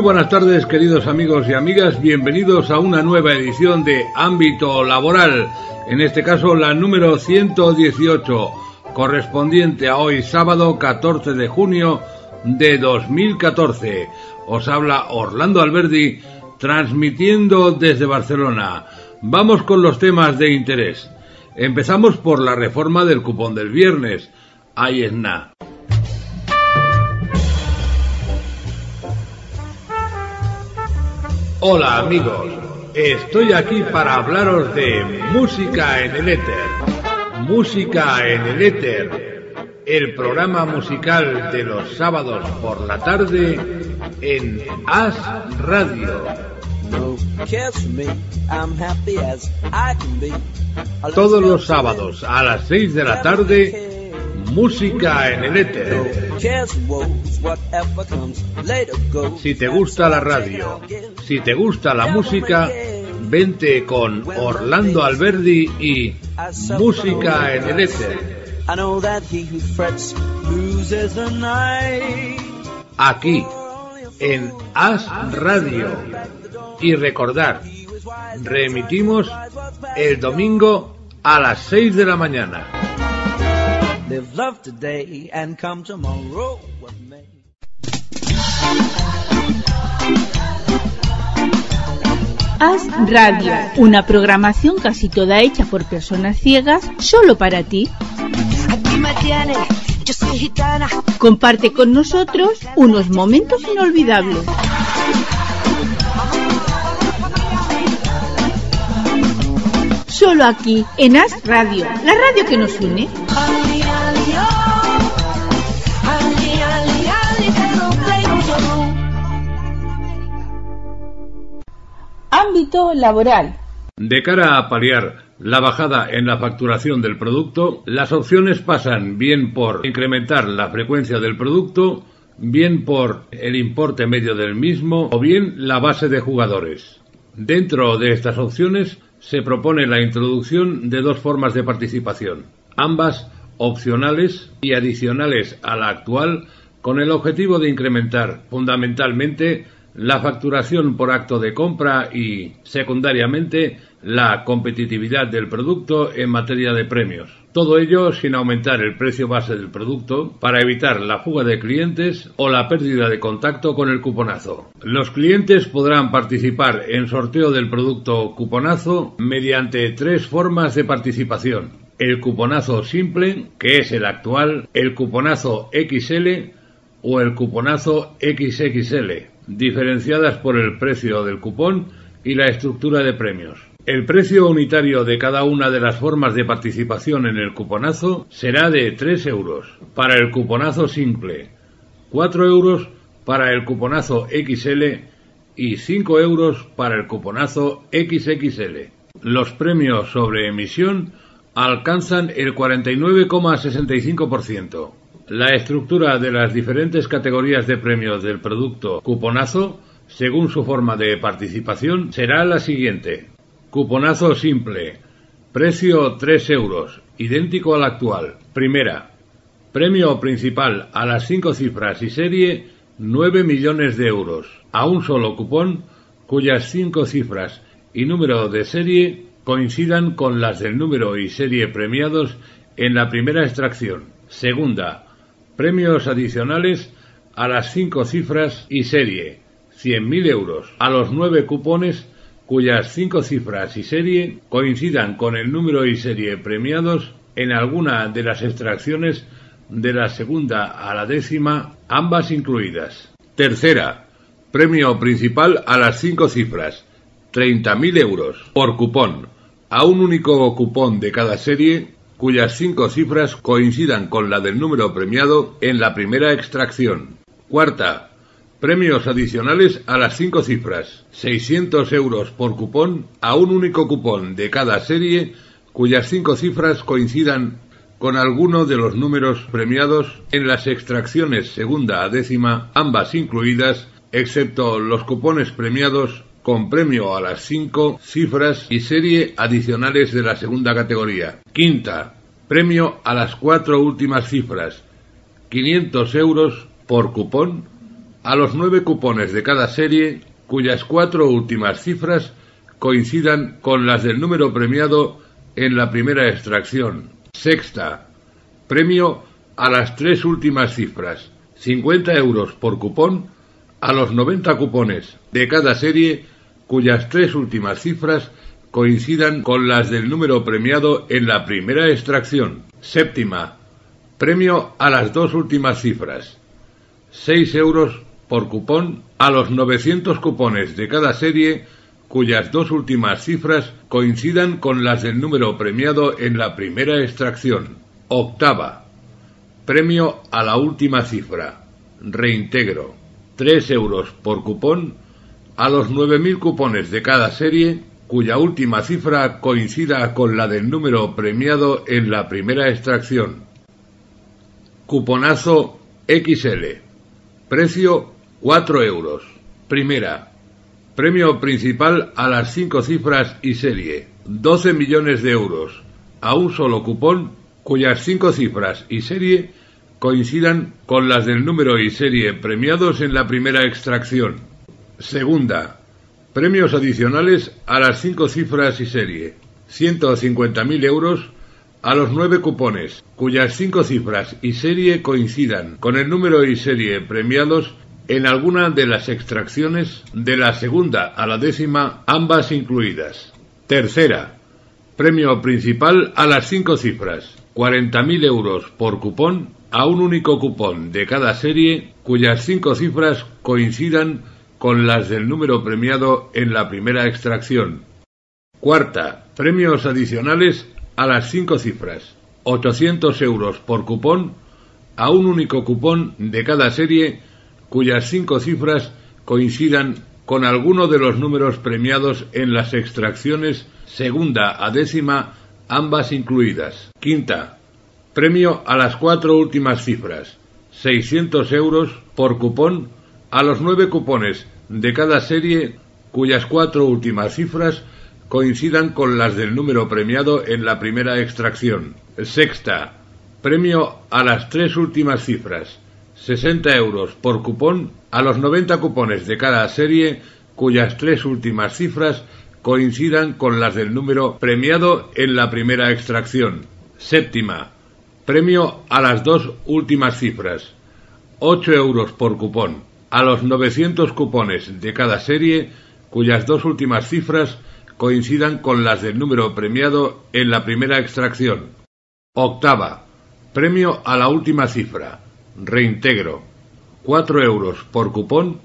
Muy buenas tardes, queridos amigos y amigas. Bienvenidos a una nueva edición de Ámbito Laboral, en este caso la número 118, correspondiente a hoy sábado 14 de junio de 2014. Os habla Orlando Alberdi, transmitiendo desde Barcelona. Vamos con los temas de interés. Empezamos por la reforma del cupón del viernes. Ahí es nada. Hola amigos, estoy aquí para hablaros de música en el éter. Música en el éter, el programa musical de los sábados por la tarde en As Radio. Todos los sábados a las 6 de la tarde, música en el éter. Si te gusta la radio, si te gusta la música, vente con Orlando Alberdi y Música en el éter. Aquí, en As Radio. Y recordar, reemitimos el domingo a las 6 de la mañana. As Radio, una programación casi toda hecha por personas ciegas, solo para ti. Comparte con nosotros unos momentos inolvidables. Solo aquí, en As Radio, la radio que nos une. Ámbito laboral. De cara a paliar la bajada en la facturación del producto, las opciones pasan bien por incrementar la frecuencia del producto, bien por el importe medio del mismo o bien la base de jugadores. Dentro de estas opciones se propone la introducción de dos formas de participación, ambas opcionales y adicionales a la actual, con el objetivo de incrementar fundamentalmente la facturación por acto de compra y, secundariamente, la competitividad del producto en materia de premios. Todo ello sin aumentar el precio base del producto para evitar la fuga de clientes o la pérdida de contacto con el cuponazo. Los clientes podrán participar en sorteo del producto cuponazo mediante tres formas de participación. El cuponazo simple, que es el actual, el cuponazo XL o el cuponazo XXL diferenciadas por el precio del cupón y la estructura de premios. El precio unitario de cada una de las formas de participación en el cuponazo será de 3 euros para el cuponazo simple, 4 euros para el cuponazo XL y 5 euros para el cuponazo XXL. Los premios sobre emisión alcanzan el 49,65%. La estructura de las diferentes categorías de premios del producto cuponazo, según su forma de participación, será la siguiente. Cuponazo simple. Precio 3 euros, idéntico al actual. Primera. Premio principal a las 5 cifras y serie 9 millones de euros. A un solo cupón cuyas 5 cifras y número de serie coincidan con las del número y serie premiados en la primera extracción. Segunda Premios adicionales a las cinco cifras y serie, 100.000 euros, a los nueve cupones cuyas cinco cifras y serie coincidan con el número y serie premiados en alguna de las extracciones de la segunda a la décima, ambas incluidas. Tercera, premio principal a las cinco cifras, 30.000 euros por cupón, a un único cupón de cada serie cuyas cinco cifras coincidan con la del número premiado en la primera extracción. Cuarta, premios adicionales a las cinco cifras, 600 euros por cupón a un único cupón de cada serie cuyas cinco cifras coincidan con alguno de los números premiados en las extracciones segunda a décima, ambas incluidas, excepto los cupones premiados con premio a las cinco cifras y serie adicionales de la segunda categoría. Quinta, premio a las cuatro últimas cifras, 500 euros por cupón a los nueve cupones de cada serie cuyas cuatro últimas cifras coincidan con las del número premiado en la primera extracción. Sexta, premio a las tres últimas cifras, 50 euros por cupón a los 90 cupones de cada serie cuyas tres últimas cifras coincidan con las del número premiado en la primera extracción. Séptima, premio a las dos últimas cifras, 6 euros por cupón a los 900 cupones de cada serie cuyas dos últimas cifras coincidan con las del número premiado en la primera extracción. Octava. Premio a la última cifra. Reintegro. 3 euros por cupón a los 9.000 cupones de cada serie cuya última cifra coincida con la del número premiado en la primera extracción. Cuponazo XL. Precio 4 euros. Primera. Premio principal a las 5 cifras y serie. 12 millones de euros. A un solo cupón cuyas 5 cifras y serie coincidan con las del número y serie premiados en la primera extracción. Segunda, premios adicionales a las cinco cifras y serie. 150.000 euros a los nueve cupones, cuyas cinco cifras y serie coincidan con el número y serie premiados en alguna de las extracciones de la segunda a la décima, ambas incluidas. Tercera, premio principal a las cinco cifras, 40.000 euros por cupón a un único cupón de cada serie cuyas cinco cifras coincidan con las del número premiado en la primera extracción. Cuarta, premios adicionales a las cinco cifras. 800 euros por cupón a un único cupón de cada serie cuyas cinco cifras coincidan con alguno de los números premiados en las extracciones segunda a décima, ambas incluidas. Quinta, premio a las cuatro últimas cifras. 600 euros por cupón a los nueve cupones de cada serie cuyas cuatro últimas cifras coincidan con las del número premiado en la primera extracción. Sexta, premio a las tres últimas cifras, 60 euros por cupón a los 90 cupones de cada serie cuyas tres últimas cifras coincidan con las del número premiado en la primera extracción. Séptima, premio a las dos últimas cifras, 8 euros por cupón a los 900 cupones de cada serie cuyas dos últimas cifras coincidan con las del número premiado en la primera extracción. Octava. Premio a la última cifra. Reintegro. 4 euros por cupón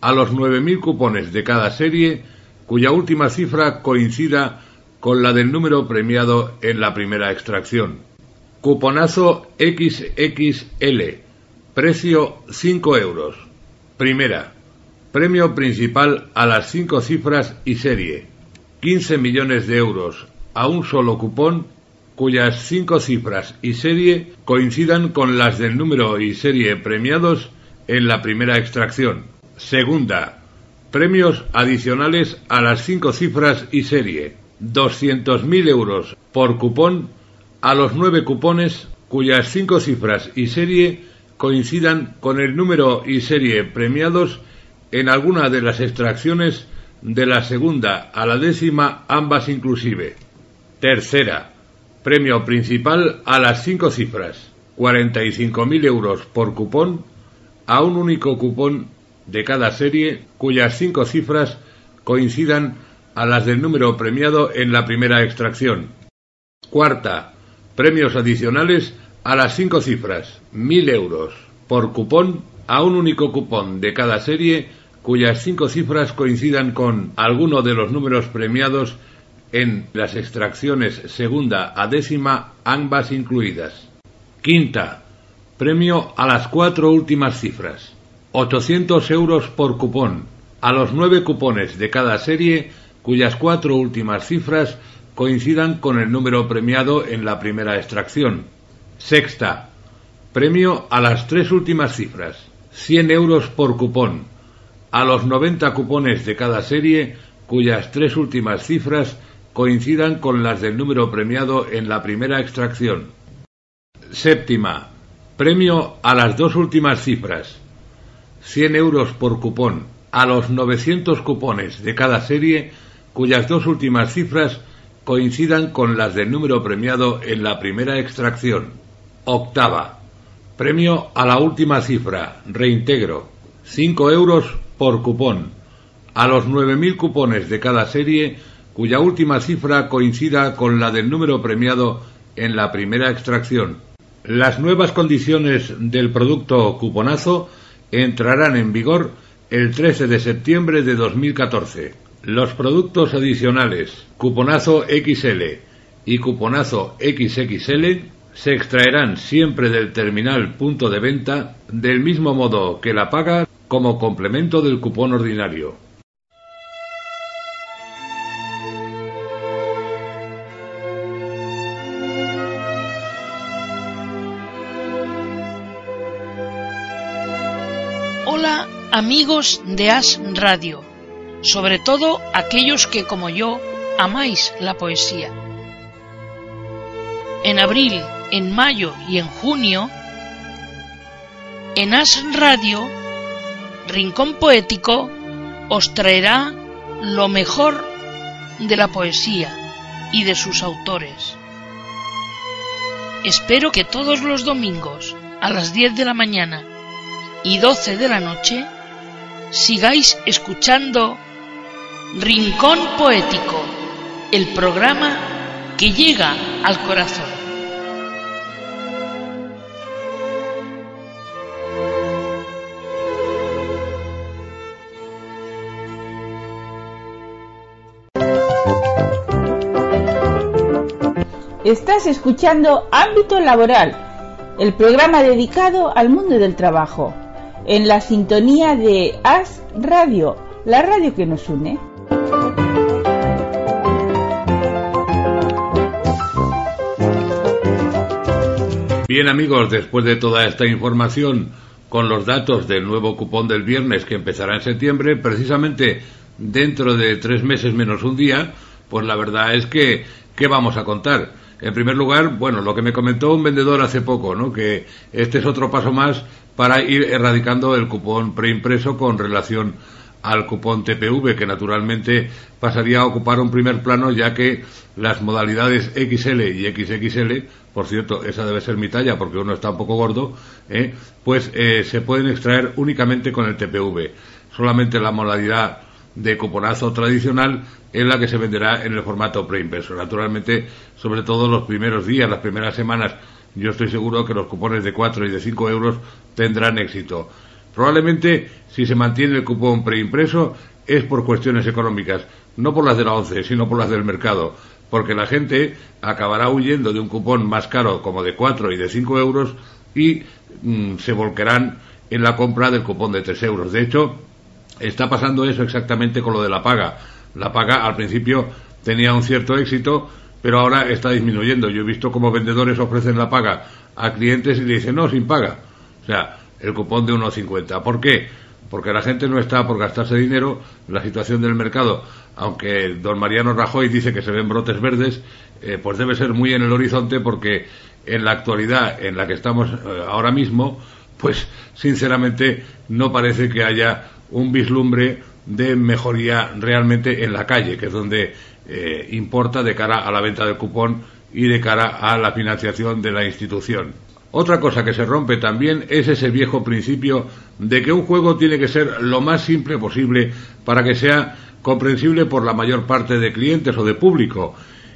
a los 9.000 cupones de cada serie cuya última cifra coincida con la del número premiado en la primera extracción. Cuponazo XXL. Precio 5 euros. Primera. Premio principal a las cinco cifras y serie. 15 millones de euros a un solo cupón cuyas cinco cifras y serie coincidan con las del número y serie premiados en la primera extracción. Segunda. Premios adicionales a las cinco cifras y serie. 200.000 euros por cupón a los nueve cupones cuyas cinco cifras y serie coincidan con el número y serie premiados en alguna de las extracciones de la segunda a la décima, ambas inclusive. Tercera, premio principal a las cinco cifras, 45.000 euros por cupón a un único cupón de cada serie cuyas cinco cifras coincidan a las del número premiado en la primera extracción. Cuarta, premios adicionales a las cinco cifras, mil euros, por cupón a un único cupón de cada serie cuyas cinco cifras coincidan con alguno de los números premiados en las extracciones segunda a décima, ambas incluidas. Quinta, premio a las cuatro últimas cifras, 800 euros por cupón, a los nueve cupones de cada serie cuyas cuatro últimas cifras coincidan con el número premiado en la primera extracción. Sexta. Premio a las tres últimas cifras. 100 euros por cupón. A los 90 cupones de cada serie cuyas tres últimas cifras coincidan con las del número premiado en la primera extracción. Séptima. Premio a las dos últimas cifras. 100 euros por cupón a los 900 cupones de cada serie cuyas dos últimas cifras coincidan con las del número premiado en la primera extracción. Octava. Premio a la última cifra, reintegro, 5 euros por cupón, a los 9.000 cupones de cada serie cuya última cifra coincida con la del número premiado en la primera extracción. Las nuevas condiciones del producto cuponazo entrarán en vigor el 13 de septiembre de 2014. Los productos adicionales cuponazo XL y cuponazo XXL se extraerán siempre del terminal punto de venta del mismo modo que la paga como complemento del cupón ordinario. Amigos de As Radio, sobre todo aquellos que como yo amáis la poesía. En abril, en mayo y en junio, en As Radio, Rincón Poético os traerá lo mejor de la poesía y de sus autores. Espero que todos los domingos a las 10 de la mañana y 12 de la noche sigáis escuchando Rincón Poético, el programa que llega al corazón. Estás escuchando Ámbito Laboral, el programa dedicado al mundo del trabajo, en la sintonía de As Radio, la radio que nos une. Bien amigos, después de toda esta información con los datos del nuevo cupón del viernes que empezará en septiembre, precisamente dentro de tres meses menos un día, pues la verdad es que, ¿qué vamos a contar? En primer lugar, bueno, lo que me comentó un vendedor hace poco, ¿no? Que este es otro paso más para ir erradicando el cupón preimpreso con relación al cupón TPV, que naturalmente pasaría a ocupar un primer plano, ya que las modalidades XL y XXL, por cierto, esa debe ser mi talla porque uno está un poco gordo, ¿eh? pues eh, se pueden extraer únicamente con el TPV. Solamente la modalidad de cuponazo tradicional en la que se venderá en el formato preimpreso. Naturalmente, sobre todo los primeros días, las primeras semanas, yo estoy seguro que los cupones de 4 y de 5 euros tendrán éxito. Probablemente, si se mantiene el cupón preimpreso, es por cuestiones económicas, no por las de la ONCE, sino por las del mercado, porque la gente acabará huyendo de un cupón más caro como de 4 y de 5 euros y mm, se volcarán en la compra del cupón de 3 euros. De hecho, Está pasando eso exactamente con lo de la paga. La paga al principio tenía un cierto éxito, pero ahora está disminuyendo. Yo he visto cómo vendedores ofrecen la paga a clientes y le dicen, no, sin paga. O sea, el cupón de 1,50. ¿Por qué? Porque la gente no está por gastarse dinero. La situación del mercado, aunque don Mariano Rajoy dice que se ven brotes verdes, eh, pues debe ser muy en el horizonte porque en la actualidad en la que estamos eh, ahora mismo, pues sinceramente no parece que haya un vislumbre de mejoría realmente en la calle, que es donde eh, importa de cara a la venta del cupón y de cara a la financiación de la institución. Otra cosa que se rompe también es ese viejo principio de que un juego tiene que ser lo más simple posible para que sea comprensible por la mayor parte de clientes o de público.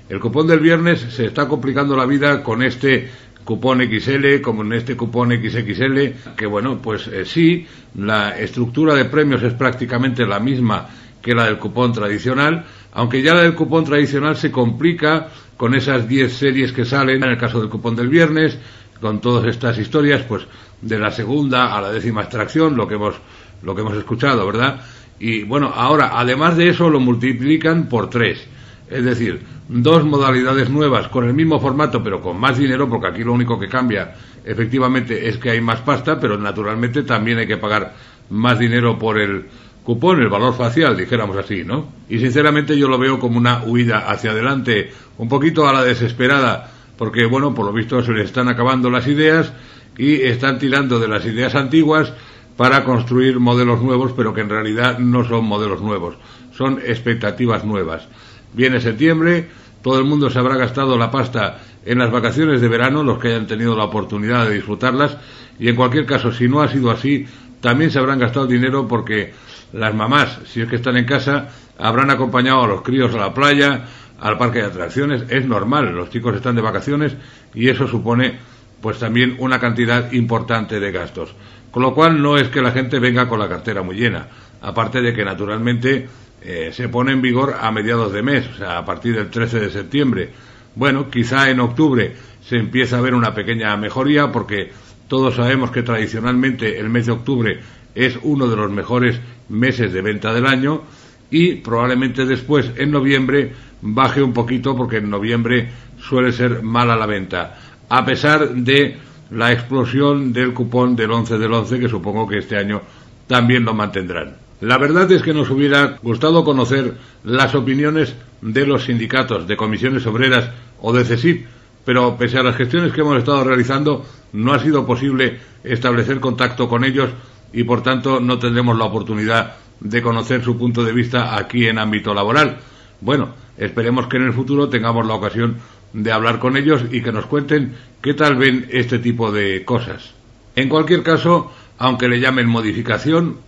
El cupón del viernes se está complicando la vida con este cupón XL, como en este cupón XXL, que bueno, pues eh, sí, la estructura de premios es prácticamente la misma que la del cupón tradicional, aunque ya la del cupón tradicional se complica con esas 10 series que salen, en el caso del cupón del viernes, con todas estas historias, pues de la segunda a la décima extracción, lo que hemos, lo que hemos escuchado, ¿verdad? Y bueno, ahora, además de eso, lo multiplican por tres. Es decir, dos modalidades nuevas con el mismo formato pero con más dinero, porque aquí lo único que cambia efectivamente es que hay más pasta, pero naturalmente también hay que pagar más dinero por el cupón, el valor facial, dijéramos así, ¿no? Y sinceramente yo lo veo como una huida hacia adelante, un poquito a la desesperada, porque bueno, por lo visto se le están acabando las ideas y están tirando de las ideas antiguas para construir modelos nuevos, pero que en realidad no son modelos nuevos, son expectativas nuevas. Viene septiembre, todo el mundo se habrá gastado la pasta en las vacaciones de verano, los que hayan tenido la oportunidad de disfrutarlas, y en cualquier caso, si no ha sido así, también se habrán gastado dinero porque las mamás, si es que están en casa, habrán acompañado a los críos a la playa, al parque de atracciones. Es normal, los chicos están de vacaciones y eso supone pues también una cantidad importante de gastos. Con lo cual no es que la gente venga con la cartera muy llena, aparte de que naturalmente eh, se pone en vigor a mediados de mes, o sea, a partir del 13 de septiembre. Bueno, quizá en octubre se empieza a ver una pequeña mejoría porque todos sabemos que tradicionalmente el mes de octubre es uno de los mejores meses de venta del año y probablemente después en noviembre baje un poquito porque en noviembre suele ser mala la venta, a pesar de la explosión del cupón del 11 del 11 que supongo que este año también lo mantendrán. La verdad es que nos hubiera gustado conocer las opiniones de los sindicatos, de comisiones obreras o de CESIP, pero pese a las gestiones que hemos estado realizando, no ha sido posible establecer contacto con ellos y, por tanto, no tendremos la oportunidad de conocer su punto de vista aquí en ámbito laboral. Bueno, esperemos que en el futuro tengamos la ocasión de hablar con ellos y que nos cuenten qué tal ven este tipo de cosas. En cualquier caso, aunque le llamen modificación,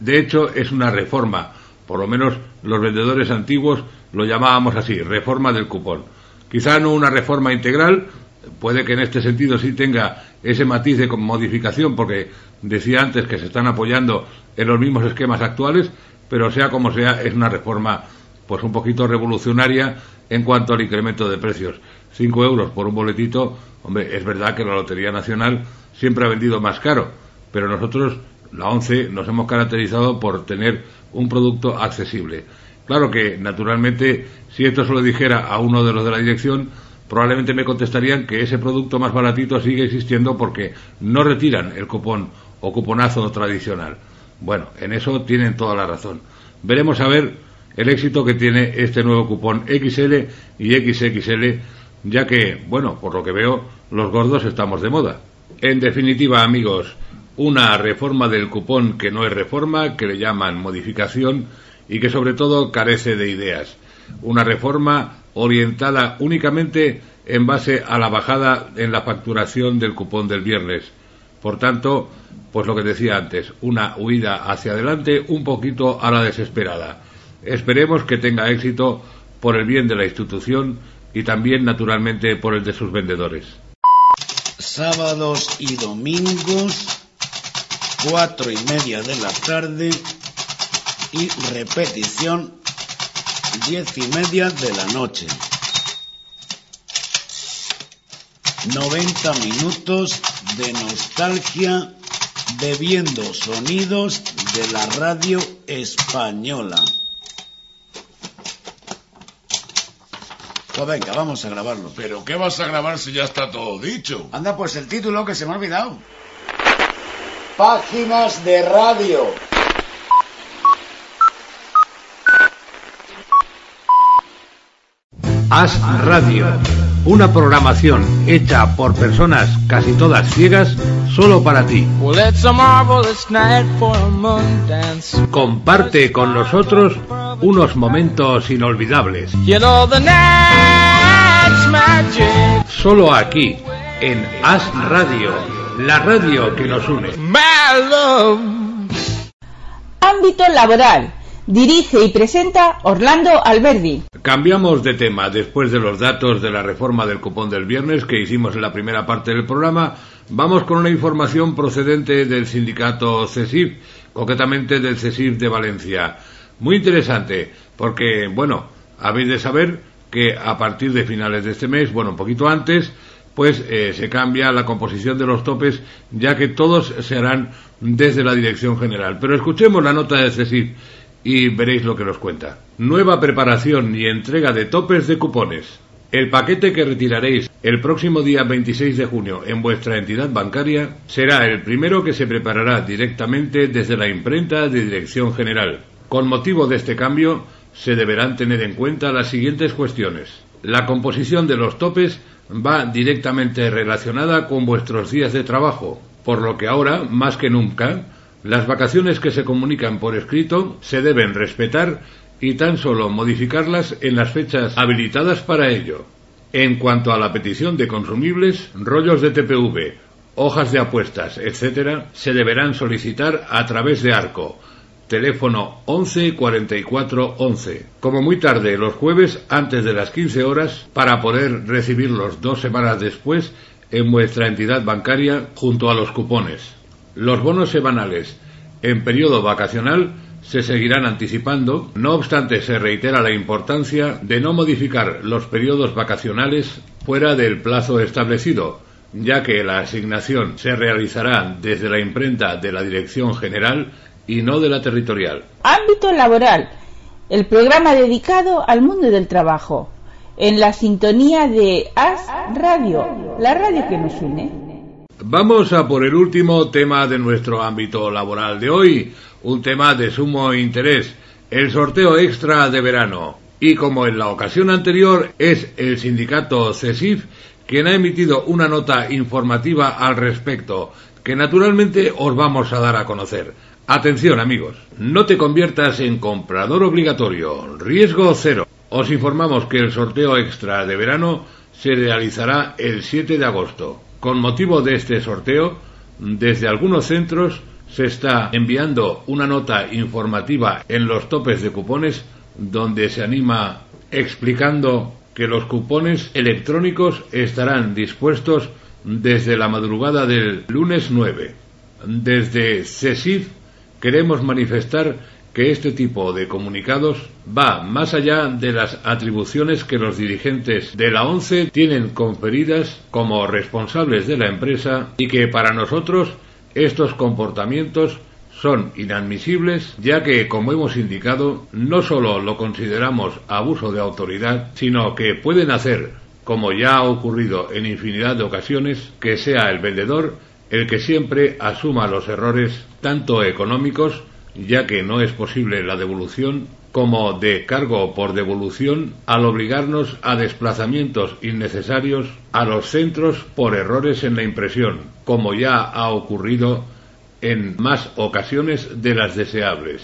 de hecho, es una reforma. Por lo menos los vendedores antiguos lo llamábamos así, reforma del cupón. Quizá no una reforma integral, puede que en este sentido sí tenga ese matiz de modificación, porque decía antes que se están apoyando en los mismos esquemas actuales, pero sea como sea, es una reforma pues un poquito revolucionaria en cuanto al incremento de precios. Cinco euros por un boletito, hombre, es verdad que la Lotería Nacional siempre ha vendido más caro, pero nosotros la ONCE nos hemos caracterizado por tener un producto accesible. Claro que, naturalmente, si esto se lo dijera a uno de los de la dirección, probablemente me contestarían que ese producto más baratito sigue existiendo porque no retiran el cupón o cuponazo tradicional. Bueno, en eso tienen toda la razón. Veremos a ver el éxito que tiene este nuevo cupón XL y XXL, ya que, bueno, por lo que veo, los gordos estamos de moda. En definitiva, amigos, una reforma del cupón que no es reforma, que le llaman modificación y que sobre todo carece de ideas. Una reforma orientada únicamente en base a la bajada en la facturación del cupón del viernes. Por tanto, pues lo que decía antes, una huida hacia adelante un poquito a la desesperada. Esperemos que tenga éxito por el bien de la institución y también, naturalmente, por el de sus vendedores. Sábados y domingos cuatro y media de la tarde y repetición diez y media de la noche. 90 minutos de nostalgia bebiendo sonidos de la radio española. Pues venga, vamos a grabarlo. ¿Pero qué vas a grabar si ya está todo dicho? Anda, pues el título que se me ha olvidado. Páginas de radio. As Radio, una programación hecha por personas casi todas ciegas solo para ti. Comparte con nosotros unos momentos inolvidables. Solo aquí, en As Radio la radio que nos une. Ámbito laboral. Dirige y presenta Orlando Alberdi. Cambiamos de tema. Después de los datos de la reforma del cupón del viernes que hicimos en la primera parte del programa, vamos con una información procedente del sindicato CESIF, concretamente del CESIF de Valencia. Muy interesante, porque, bueno, habéis de saber que a partir de finales de este mes, bueno, un poquito antes, pues eh, se cambia la composición de los topes, ya que todos se harán desde la Dirección General. Pero escuchemos la nota de CESIF y veréis lo que nos cuenta. Nueva preparación y entrega de topes de cupones. El paquete que retiraréis el próximo día 26 de junio en vuestra entidad bancaria será el primero que se preparará directamente desde la imprenta de Dirección General. Con motivo de este cambio, se deberán tener en cuenta las siguientes cuestiones. La composición de los topes va directamente relacionada con vuestros días de trabajo, por lo que ahora, más que nunca, Las vacaciones que se comunican por escrito se deben respetar y tan solo modificarlas en las fechas habilitadas para ello. En cuanto a la petición de consumibles, rollos de TPV, hojas de apuestas, etc., se deberán solicitar a través de Arco, teléfono 11 44 11, como muy tarde los jueves antes de las 15 horas para poder recibirlos dos semanas después en vuestra entidad bancaria junto a los cupones. Los bonos semanales en periodo vacacional se seguirán anticipando, no obstante se reitera la importancia de no modificar los periodos vacacionales fuera del plazo establecido, ya que la asignación se realizará desde la imprenta de la Dirección General y no de la territorial. Ámbito laboral, el programa dedicado al mundo del trabajo, en la sintonía de AS Radio, la radio que nos une. Vamos a por el último tema de nuestro ámbito laboral de hoy, un tema de sumo interés, el sorteo extra de verano. Y como en la ocasión anterior es el sindicato CESIF quien ha emitido una nota informativa al respecto, que naturalmente os vamos a dar a conocer. Atención amigos, no te conviertas en comprador obligatorio, riesgo cero. Os informamos que el sorteo extra de verano se realizará el 7 de agosto. Con motivo de este sorteo, desde algunos centros se está enviando una nota informativa en los topes de cupones donde se anima explicando que los cupones electrónicos estarán dispuestos desde la madrugada del lunes 9. Desde CESIF queremos manifestar que este tipo de comunicados va más allá de las atribuciones que los dirigentes de la ONCE tienen conferidas como responsables de la empresa y que para nosotros estos comportamientos son inadmisibles ya que, como hemos indicado, no solo lo consideramos abuso de autoridad, sino que pueden hacer, como ya ha ocurrido en infinidad de ocasiones, que sea el vendedor el que siempre asuma los errores tanto económicos ya que no es posible la devolución, como de cargo por devolución al obligarnos a desplazamientos innecesarios a los centros por errores en la impresión, como ya ha ocurrido en más ocasiones de las deseables.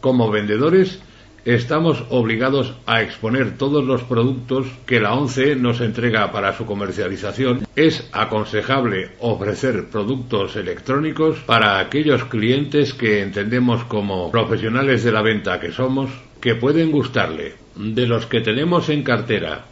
Como vendedores, estamos obligados a exponer todos los productos que la ONCE nos entrega para su comercialización. Es aconsejable ofrecer productos electrónicos para aquellos clientes que entendemos como profesionales de la venta que somos, que pueden gustarle. De los que tenemos en cartera,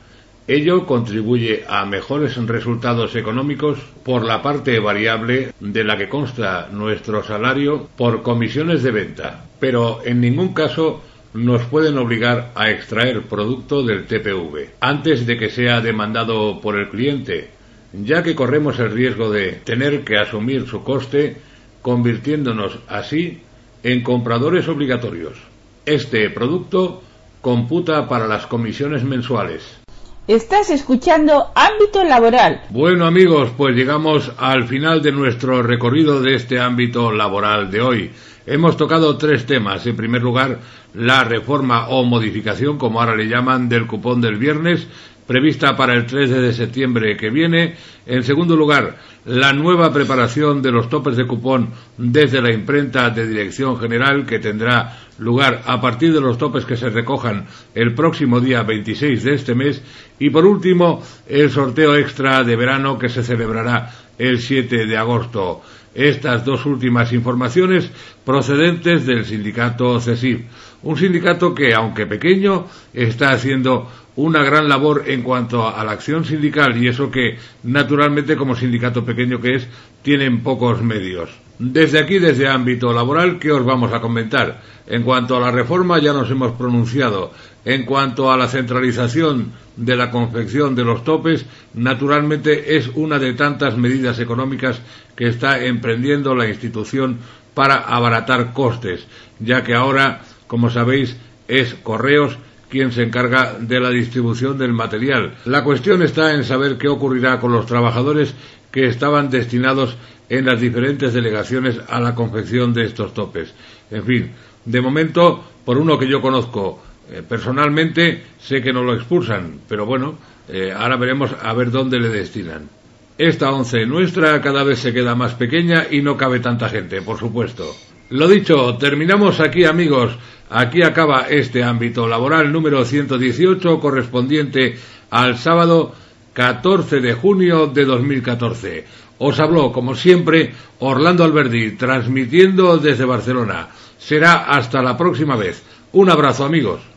Ello contribuye a mejores resultados económicos por la parte variable de la que consta nuestro salario por comisiones de venta, pero en ningún caso nos pueden obligar a extraer producto del TPV antes de que sea demandado por el cliente, ya que corremos el riesgo de tener que asumir su coste, convirtiéndonos así en compradores obligatorios. Este producto computa para las comisiones mensuales. Estás escuchando Ámbito Laboral. Bueno amigos, pues llegamos al final de nuestro recorrido de este ámbito laboral de hoy. Hemos tocado tres temas. En primer lugar, la reforma o modificación, como ahora le llaman, del cupón del viernes, prevista para el 3 de septiembre que viene. En segundo lugar, la nueva preparación de los topes de cupón desde la imprenta de Dirección General que tendrá lugar a partir de los topes que se recojan el próximo día 26 de este mes. Y por último, el sorteo extra de verano que se celebrará el 7 de agosto. Estas dos últimas informaciones procedentes del sindicato CESIF un sindicato que, aunque pequeño, está haciendo una gran labor en cuanto a la acción sindical y eso que, naturalmente, como sindicato pequeño que es, tienen pocos medios. Desde aquí, desde ámbito laboral, ¿qué os vamos a comentar? En cuanto a la reforma, ya nos hemos pronunciado. En cuanto a la centralización de la confección de los topes, naturalmente es una de tantas medidas económicas que está emprendiendo la institución para abaratar costes, ya que ahora como sabéis, es Correos quien se encarga de la distribución del material. La cuestión está en saber qué ocurrirá con los trabajadores que estaban destinados en las diferentes delegaciones a la confección de estos topes. En fin, de momento, por uno que yo conozco eh, personalmente, sé que no lo expulsan, pero bueno, eh, ahora veremos a ver dónde le destinan. Esta once nuestra cada vez se queda más pequeña y no cabe tanta gente, por supuesto. Lo dicho, terminamos aquí amigos. Aquí acaba este ámbito laboral número 118 correspondiente al sábado 14 de junio de 2014. Os habló, como siempre, Orlando Alberdi, transmitiendo desde Barcelona. Será hasta la próxima vez. Un abrazo amigos.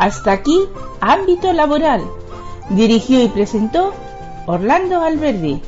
Hasta aquí, ámbito laboral. Dirigió y presentó Orlando Alberdi.